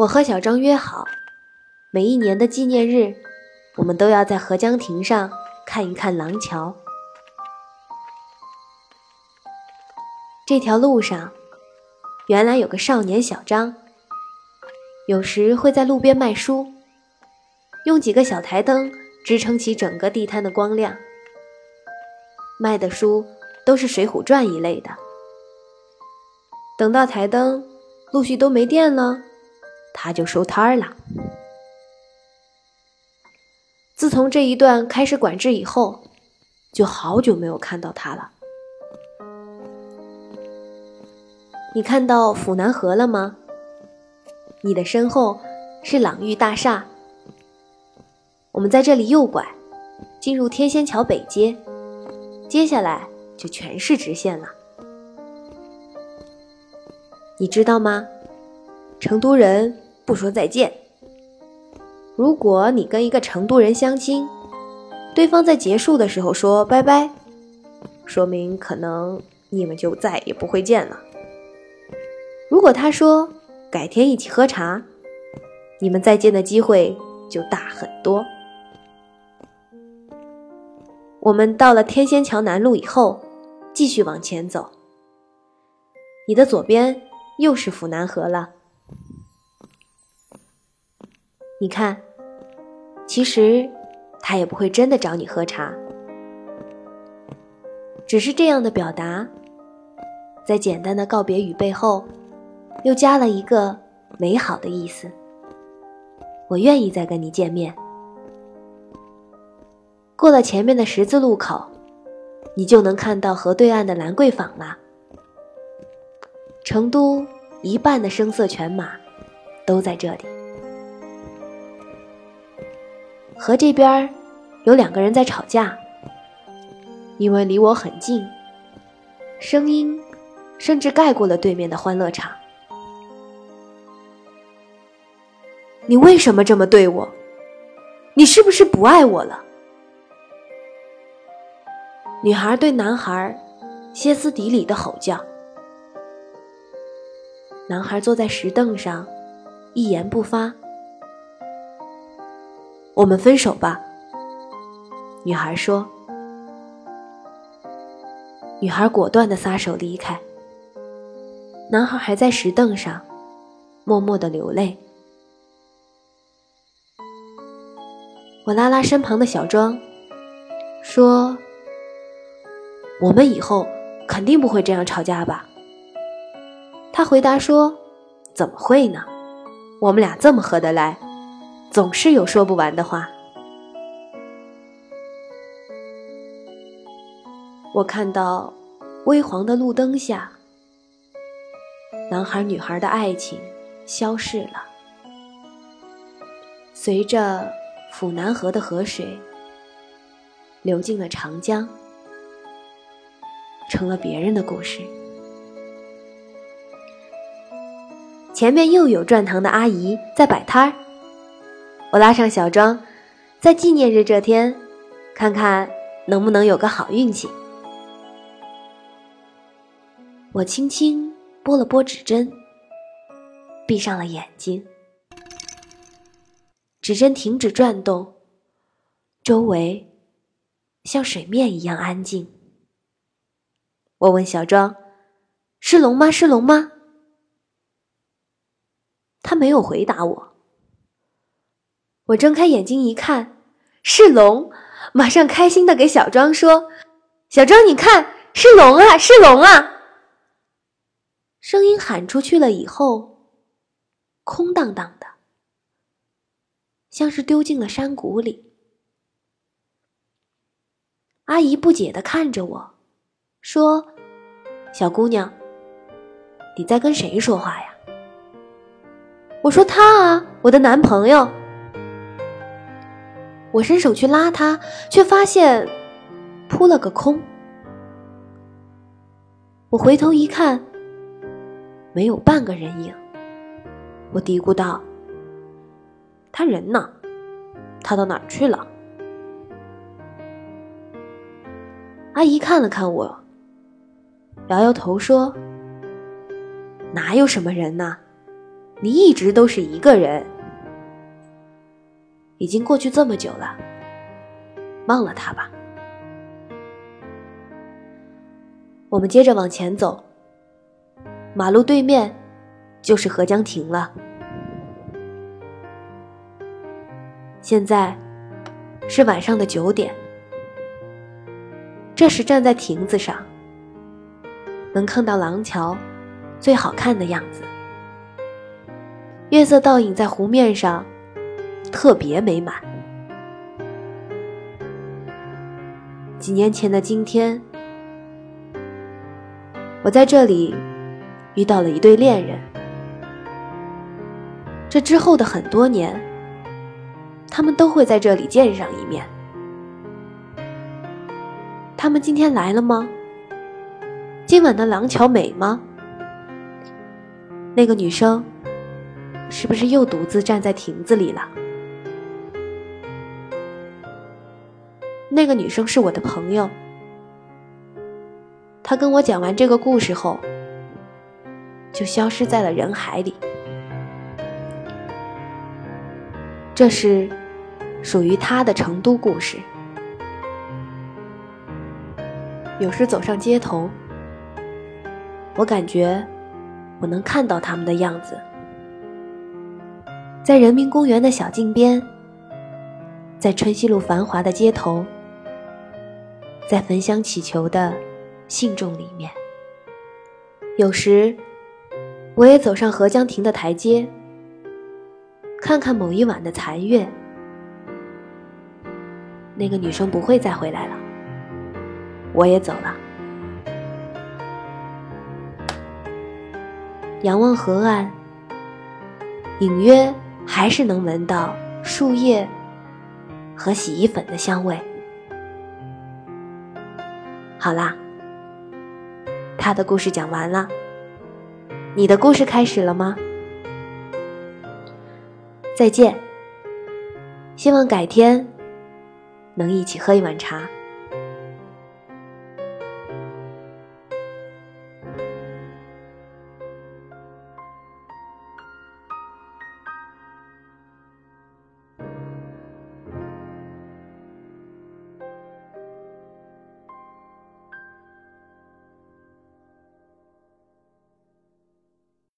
我和小张约好，每一年的纪念日，我们都要在河江亭上看一看廊桥。这条路上，原来有个少年小张，有时会在路边卖书，用几个小台灯支撑起整个地摊的光亮。卖的书都是《水浒传》一类的。等到台灯陆续都没电了。他就收摊儿了。自从这一段开始管制以后，就好久没有看到他了。你看到府南河了吗？你的身后是朗玉大厦。我们在这里右拐，进入天仙桥北街，接下来就全是直线了。你知道吗？成都人不说再见。如果你跟一个成都人相亲，对方在结束的时候说拜拜，说明可能你们就再也不会见了。如果他说改天一起喝茶，你们再见的机会就大很多。我们到了天仙桥南路以后，继续往前走。你的左边又是府南河了。你看，其实他也不会真的找你喝茶，只是这样的表达，在简单的告别语背后，又加了一个美好的意思。我愿意再跟你见面。过了前面的十字路口，你就能看到河对岸的兰桂坊了。成都一半的声色犬马，都在这里。河这边有两个人在吵架，因为离我很近，声音甚至盖过了对面的欢乐场。你为什么这么对我？你是不是不爱我了？女孩对男孩歇斯底里的吼叫。男孩坐在石凳上，一言不发。我们分手吧，女孩说。女孩果断的撒手离开。男孩还在石凳上，默默的流泪。我拉拉身旁的小庄，说：“我们以后肯定不会这样吵架吧？”他回答说：“怎么会呢？我们俩这么合得来。”总是有说不完的话。我看到微黄的路灯下，男孩女孩的爱情消逝了，随着府南河的河水流进了长江，成了别人的故事。前面又有转塘的阿姨在摆摊儿。我拉上小庄，在纪念日这天，看看能不能有个好运气。我轻轻拨了拨指针，闭上了眼睛。指针停止转动，周围像水面一样安静。我问小庄：“是龙吗？是龙吗？”他没有回答我。我睁开眼睛一看，是龙，马上开心的给小庄说：“小庄，你看，是龙啊，是龙啊！”声音喊出去了以后，空荡荡的，像是丢进了山谷里。阿姨不解的看着我，说：“小姑娘，你在跟谁说话呀？”我说：“他啊，我的男朋友。”我伸手去拉他，却发现扑了个空。我回头一看，没有半个人影。我嘀咕道：“他人呢？他到哪儿去了？”阿姨看了看我，摇摇头说：“哪有什么人呢？你一直都是一个人。已经过去这么久了，忘了他吧。我们接着往前走，马路对面就是河江亭了。现在是晚上的九点，这时站在亭子上，能看到廊桥最好看的样子，月色倒影在湖面上。特别美满。几年前的今天，我在这里遇到了一对恋人。这之后的很多年，他们都会在这里见上一面。他们今天来了吗？今晚的廊桥美吗？那个女生是不是又独自站在亭子里了？那个女生是我的朋友，她跟我讲完这个故事后，就消失在了人海里。这是属于她的成都故事。有时走上街头，我感觉我能看到他们的样子，在人民公园的小径边，在春熙路繁华的街头。在焚香祈求的信众里面，有时我也走上河江亭的台阶，看看某一晚的残月。那个女生不会再回来了，我也走了。仰望河岸，隐约还是能闻到树叶和洗衣粉的香味。好啦，他的故事讲完了，你的故事开始了吗？再见，希望改天能一起喝一碗茶。